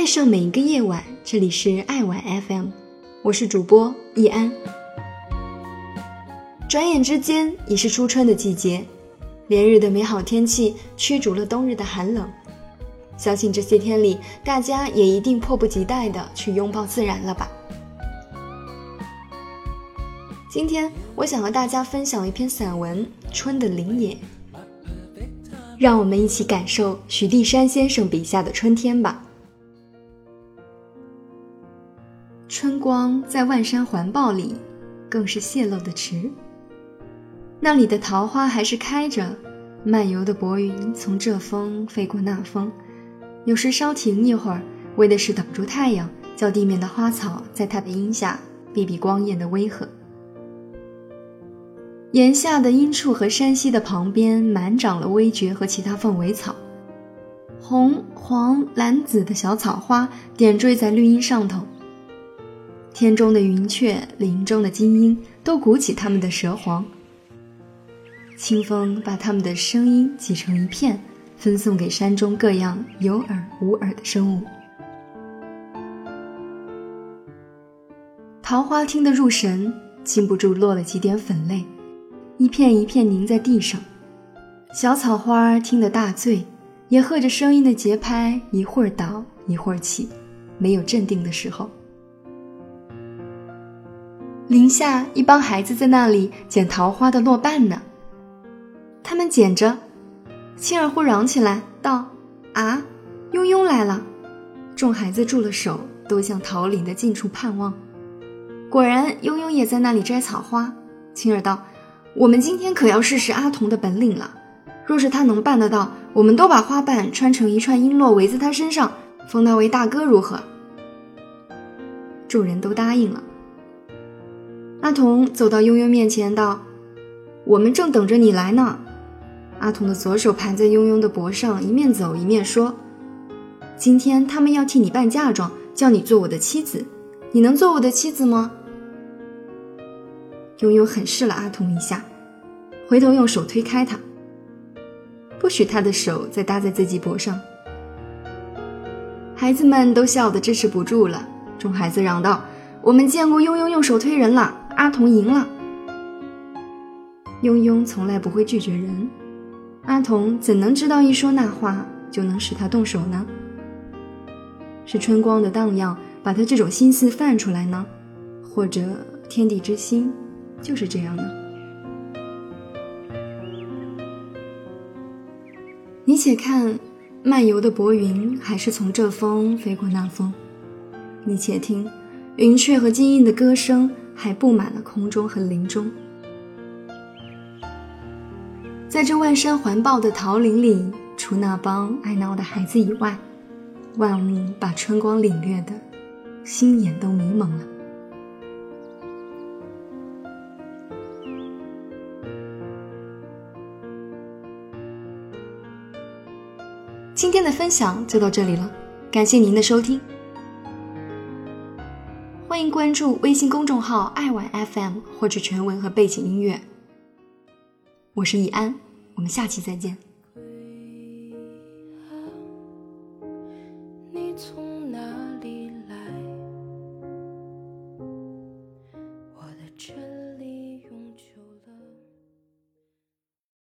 爱上每一个夜晚，这里是爱晚 FM，我是主播易安。转眼之间已是初春的季节，连日的美好天气驱逐了冬日的寒冷，相信这些天里大家也一定迫不及待的去拥抱自然了吧。今天我想和大家分享一篇散文《春的林野》，让我们一起感受许地山先生笔下的春天吧。春光在万山环抱里，更是泄露的迟。那里的桃花还是开着，漫游的薄云从这峰飞过那峰，有时稍停一会儿，为的是挡住太阳，叫地面的花草在它的荫下避避光艳的威吓。檐下的阴处和山溪的旁边，满长了微蕨和其他凤尾草，红、黄、蓝、紫的小草花点缀在绿荫上头。天中的云雀，林中的金鹰，都鼓起它们的舌黄。清风把它们的声音挤成一片，分送给山中各样有耳无耳的生物。桃花听得入神，禁不住落了几点粉泪，一片一片凝在地上。小草花听得大醉，也和着声音的节拍，一会儿倒，一会儿起，没有镇定的时候。林下一帮孩子在那里捡桃花的落瓣呢。他们捡着，青儿忽嚷起来道：“啊，庸庸来了！”众孩子住了手，都向桃林的近处盼望。果然，庸庸也在那里摘草花。青儿道：“我们今天可要试试阿童的本领了。若是他能办得到，我们都把花瓣穿成一串璎珞围在他身上，封他为大哥，如何？”众人都答应了。阿童走到悠悠面前，道：“我们正等着你来呢。”阿童的左手盘在悠悠的脖上，一面走一面说：“今天他们要替你办嫁妆，叫你做我的妻子，你能做我的妻子吗？”悠悠狠视了阿童一下，回头用手推开他，不许他的手再搭在自己脖上。孩子们都笑得支持不住了，众孩子嚷道：“我们见过悠悠用手推人了。”阿童赢了。庸庸从来不会拒绝人，阿童怎能知道一说那话就能使他动手呢？是春光的荡漾把他这种心思泛出来呢，或者天地之心就是这样呢？你且看，漫游的薄云还是从这峰飞过那峰；你且听，云雀和金鹰的歌声。还布满了空中和林中，在这万山环抱的桃林里，除那帮爱闹的孩子以外，万物把春光领略的，心眼都迷蒙了。今天的分享就到这里了，感谢您的收听。欢迎关注微信公众号“爱晚 FM” 获取全文和背景音乐。我是易安，我们下期再见。